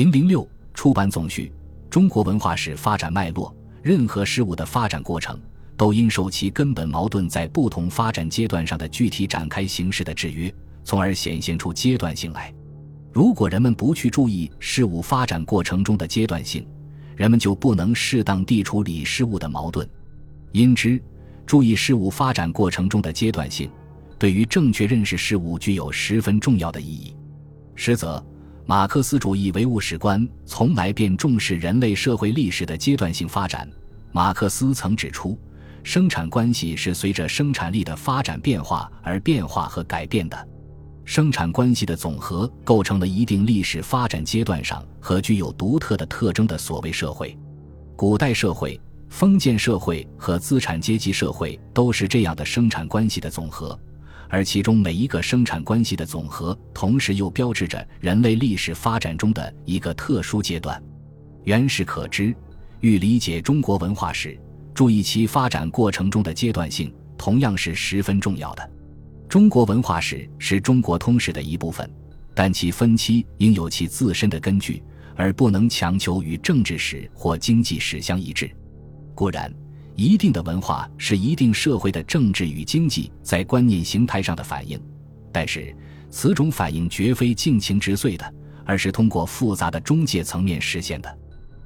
零零六出版总序：中国文化史发展脉络。任何事物的发展过程，都应受其根本矛盾在不同发展阶段上的具体展开形式的制约，从而显现出阶段性来。如果人们不去注意事物发展过程中的阶段性，人们就不能适当地处理事物的矛盾。因之，注意事物发展过程中的阶段性，对于正确认识事物具有十分重要的意义。实则，马克思主义唯物史观从来便重视人类社会历史的阶段性发展。马克思曾指出，生产关系是随着生产力的发展变化而变化和改变的。生产关系的总和构成了一定历史发展阶段上和具有独特的特征的所谓社会。古代社会、封建社会和资产阶级社会都是这样的生产关系的总和。而其中每一个生产关系的总和，同时又标志着人类历史发展中的一个特殊阶段。原始可知，欲理解中国文化史，注意其发展过程中的阶段性，同样是十分重要的。中国文化史是中国通史的一部分，但其分期应有其自身的根据，而不能强求与政治史或经济史相一致。固然。一定的文化是一定社会的政治与经济在观念形态上的反应，但是此种反应绝非尽情直遂的，而是通过复杂的中介层面实现的。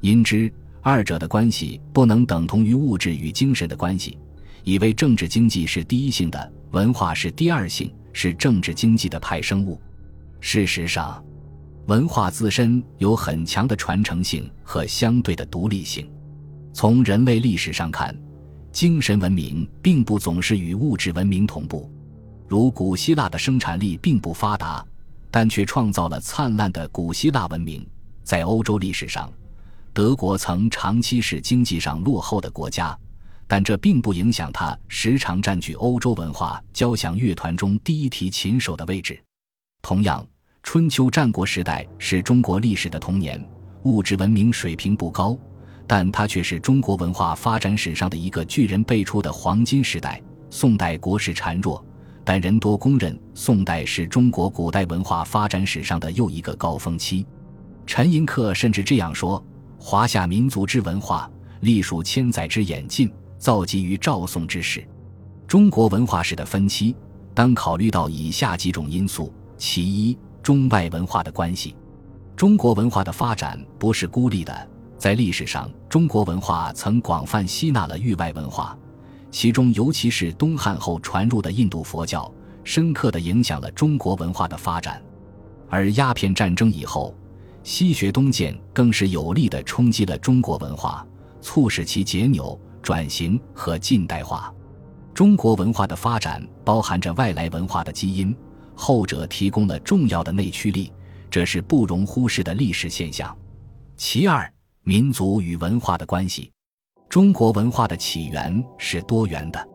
因之，二者的关系不能等同于物质与精神的关系，以为政治经济是第一性的，文化是第二性，是政治经济的派生物。事实上，文化自身有很强的传承性和相对的独立性。从人类历史上看，精神文明并不总是与物质文明同步。如古希腊的生产力并不发达，但却创造了灿烂的古希腊文明。在欧洲历史上，德国曾长期是经济上落后的国家，但这并不影响它时常占据欧洲文化交响乐团中第一提琴手的位置。同样，春秋战国时代是中国历史的童年，物质文明水平不高。但它却是中国文化发展史上的一个巨人辈出的黄金时代。宋代国势孱弱，但人多公认宋代是中国古代文化发展史上的又一个高峰期。陈寅恪甚至这样说：“华夏民族之文化，历数千载之演进，造极于赵宋之时。”中国文化史的分期，当考虑到以下几种因素：其一，中外文化的关系。中国文化的发展不是孤立的。在历史上，中国文化曾广泛吸纳了域外文化，其中尤其是东汉后传入的印度佛教，深刻地影响了中国文化的发展。而鸦片战争以后，西学东渐更是有力地冲击了中国文化，促使其解纽、转型和近代化。中国文化的发展包含着外来文化的基因，后者提供了重要的内驱力，这是不容忽视的历史现象。其二。民族与文化的关系，中国文化的起源是多元的。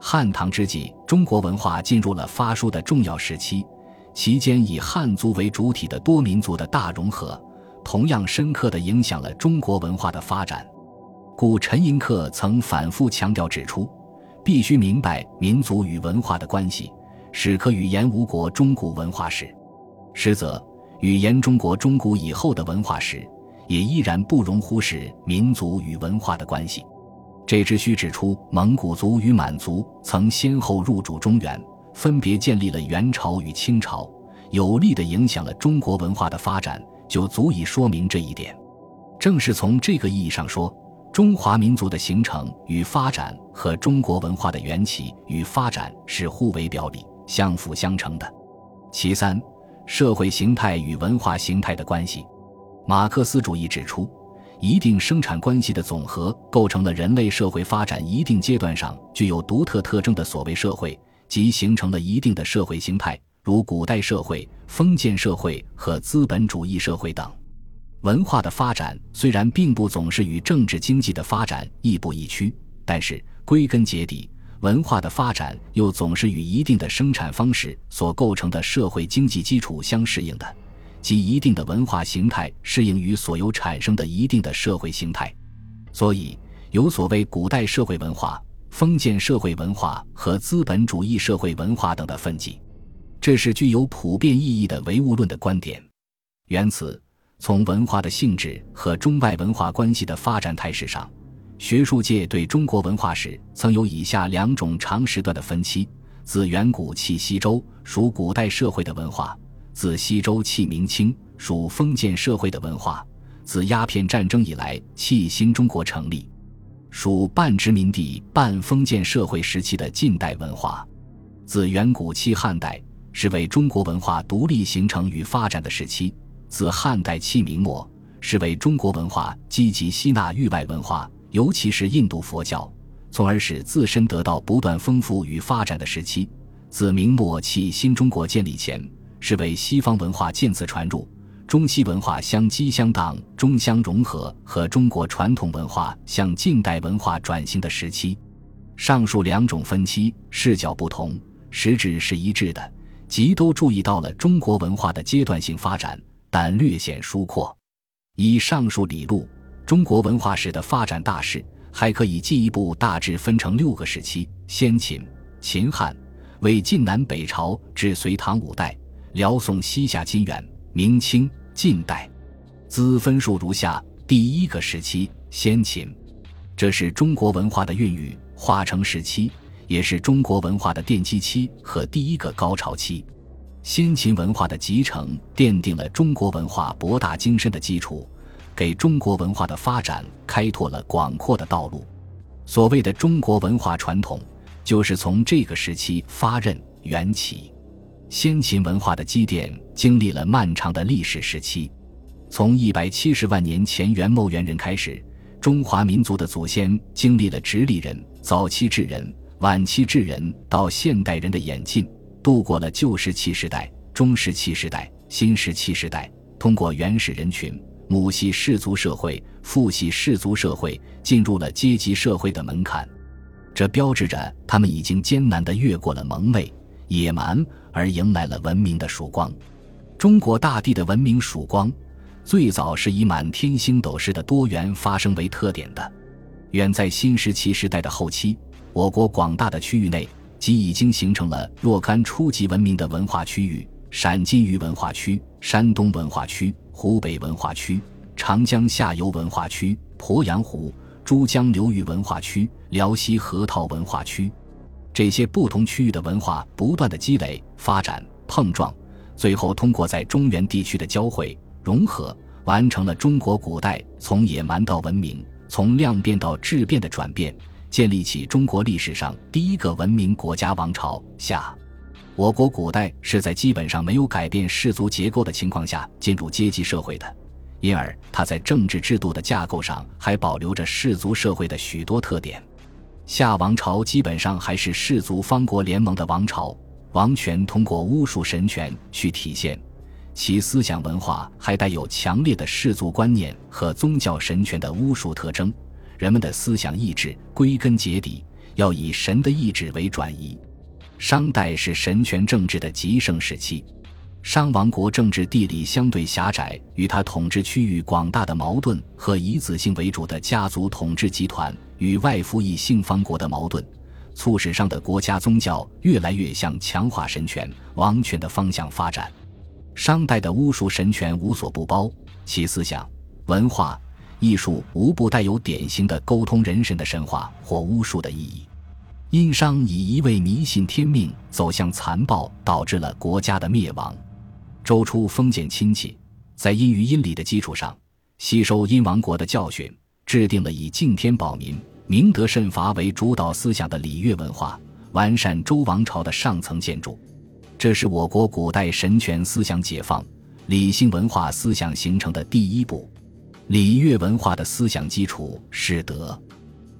汉唐之际，中国文化进入了发书的重要时期，期间以汉族为主体的多民族的大融合，同样深刻地影响了中国文化的发展。故陈寅恪曾反复强调指出，必须明白民族与文化的关系，始可语言吴国中古文化史。实则，语言中国中古以后的文化史。也依然不容忽视民族与文化的关系。这只需指出，蒙古族与满族曾先后入主中原，分别建立了元朝与清朝，有力地影响了中国文化的发展，就足以说明这一点。正是从这个意义上说，中华民族的形成与发展和中国文化的缘起与发展是互为表里、相辅相成的。其三，社会形态与文化形态的关系。马克思主义指出，一定生产关系的总和构成了人类社会发展一定阶段上具有独特特征的所谓社会，即形成了一定的社会形态，如古代社会、封建社会和资本主义社会等。文化的发展虽然并不总是与政治经济的发展亦步亦趋，但是归根结底，文化的发展又总是与一定的生产方式所构成的社会经济基础相适应的。即一定的文化形态适应于所有产生的一定的社会形态，所以有所谓古代社会文化、封建社会文化和资本主义社会文化等的分级，这是具有普遍意义的唯物论的观点。缘此，从文化的性质和中外文化关系的发展态势上，学术界对中国文化史曾有以下两种长时段的分期：自远古起西周，属古代社会的文化；自西周弃明清，属封建社会的文化；自鸦片战争以来，弃新中国成立，属半殖民地半封建社会时期的近代文化。自远古期汉代是为中国文化独立形成与发展的时期；自汉代弃明末是为中国文化积极吸纳域外文化，尤其是印度佛教，从而使自身得到不断丰富与发展的时期；自明末起新中国建立前是为西方文化渐次传入，中西文化相激相当、中相融合和中国传统文化向近代文化转型的时期。上述两种分期视角不同。实质是一致的，即都注意到了中国文化的阶段性发展，但略显疏阔。以上述理路，中国文化史的发展大势还可以进一步大致分成六个时期：先秦、秦汉、魏晋南北朝至隋唐五代、辽宋西夏金元、明清、近代。兹分数如下：第一个时期，先秦，这是中国文化的孕育、化成时期。也是中国文化的奠基期和第一个高潮期，先秦文化的集成奠定了中国文化博大精深的基础，给中国文化的发展开拓了广阔的道路。所谓的中国文化传统，就是从这个时期发轫缘起。先秦文化的积淀经历了漫长的历史时期，从一百七十万年前元谋元人开始，中华民族的祖先经历了直立人、早期智人。晚期智人到现代人的演进，度过了旧石器时代、中石器时代、新石器时代，通过原始人群、母系氏族社会、父系氏族社会，进入了阶级社会的门槛。这标志着他们已经艰难地越过了蒙昧、野蛮，而迎来了文明的曙光。中国大地的文明曙光，最早是以满天星斗式的多元发生为特点的。远在新石器时代的后期。我国广大的区域内，即已经形成了若干初级文明的文化区域：陕金渝文化区、山东文化区、湖北文化区、长江下游文化区、鄱阳湖、珠江流域文化区、辽西河套文化区。这些不同区域的文化不断的积累、发展、碰撞，最后通过在中原地区的交汇、融合，完成了中国古代从野蛮到文明、从量变到质变的转变。建立起中国历史上第一个文明国家王朝夏，我国古代是在基本上没有改变氏族结构的情况下进入阶级社会的，因而它在政治制度的架构上还保留着氏族社会的许多特点。夏王朝基本上还是氏族方国联盟的王朝，王权通过巫术神权去体现，其思想文化还带有强烈的氏族观念和宗教神权的巫术特征。人们的思想意志归根结底要以神的意志为转移。商代是神权政治的极盛时期，商王国政治地理相对狭窄，与他统治区域广大的矛盾和以子姓为主的家族统治集团与外服役姓方国的矛盾，促使上的国家宗教越来越向强化神权王权的方向发展。商代的巫术神权无所不包，其思想文化。艺术无不带有典型的沟通人神的神话或巫术的意义。殷商以一味迷信天命走向残暴，导致了国家的灭亡。周初封建亲戚在殷于殷礼的基础上，吸收殷王国的教训，制定了以敬天保民、明德慎罚为主导思想的礼乐文化，完善周王朝的上层建筑。这是我国古代神权思想解放、理性文化思想形成的第一步。礼乐文化的思想基础是德，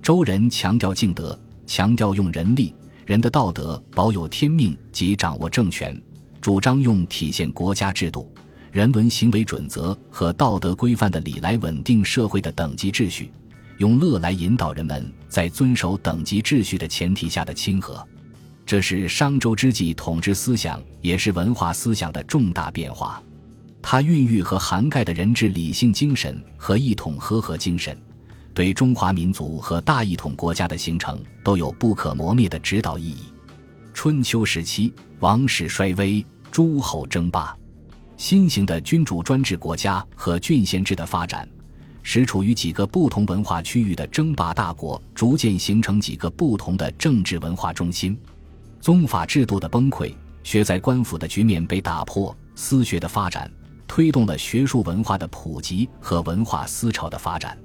周人强调敬德，强调用人力、人的道德保有天命及掌握政权，主张用体现国家制度、人文行为准则和道德规范的礼来稳定社会的等级秩序，用乐来引导人们在遵守等级秩序的前提下的亲和。这是商周之际统治思想，也是文化思想的重大变化。它孕育和涵盖的人治理性精神和一统和合精神，对中华民族和大一统国家的形成都有不可磨灭的指导意义。春秋时期，王室衰微，诸侯争霸，新型的君主专制国家和郡县制的发展，使处于几个不同文化区域的争霸大国逐渐形成几个不同的政治文化中心。宗法制度的崩溃，学在官府的局面被打破，私学的发展推动了学术文化的普及和文化思潮的发展。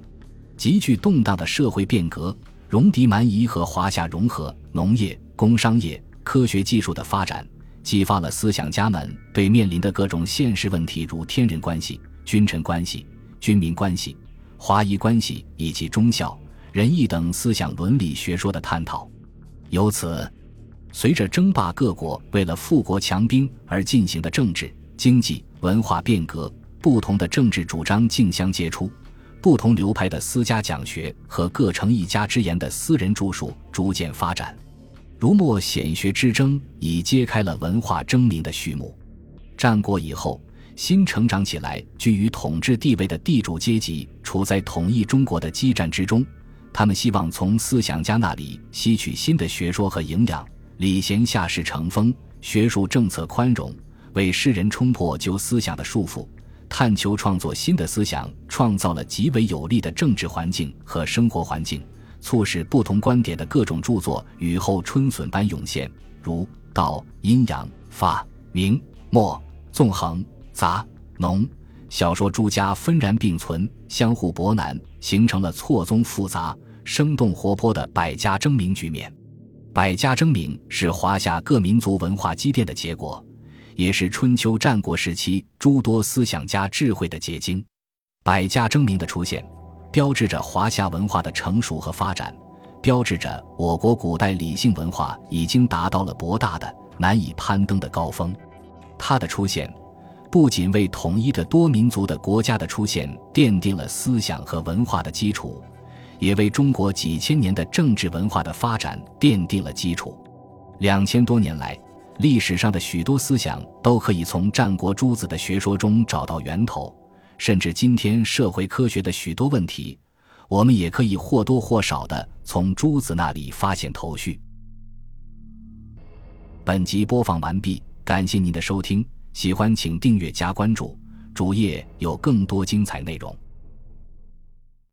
极具动荡的社会变革，戎狄蛮夷和华夏融合，农业、工商业、科学技术的发展。激发了思想家们对面临的各种现实问题，如天人关系、君臣关系、军民关系、华夷关系以及忠孝仁义等思想伦理学说的探讨。由此，随着争霸各国为了富国强兵而进行的政治、经济、文化变革，不同的政治主张竞相接触，不同流派的私家讲学和各成一家之言的私人著述逐渐发展。儒墨显学之争已揭开了文化争鸣的序幕。战国以后，新成长起来、居于统治地位的地主阶级处在统一中国的激战之中。他们希望从思想家那里吸取新的学说和营养。礼贤下士成风，学术政策宽容，为世人冲破旧思想的束缚，探求创作新的思想，创造了极为有利的政治环境和生活环境。促使不同观点的各种著作雨后春笋般涌现，如道、阴阳、法、明、末、纵横、杂、农小说诸家纷然并存，相互博难，形成了错综复杂、生动活泼的百家争鸣局面。百家争鸣是华夏各民族文化积淀的结果，也是春秋战国时期诸多思想家智慧的结晶。百家争鸣的出现。标志着华夏文化的成熟和发展，标志着我国古代理性文化已经达到了博大的难以攀登的高峰。它的出现，不仅为统一的多民族的国家的出现奠定了思想和文化的基础，也为中国几千年的政治文化的发展奠定了基础。两千多年来，历史上的许多思想都可以从战国诸子的学说中找到源头。甚至今天社会科学的许多问题，我们也可以或多或少的从朱子那里发现头绪。本集播放完毕，感谢您的收听，喜欢请订阅加关注，主页有更多精彩内容。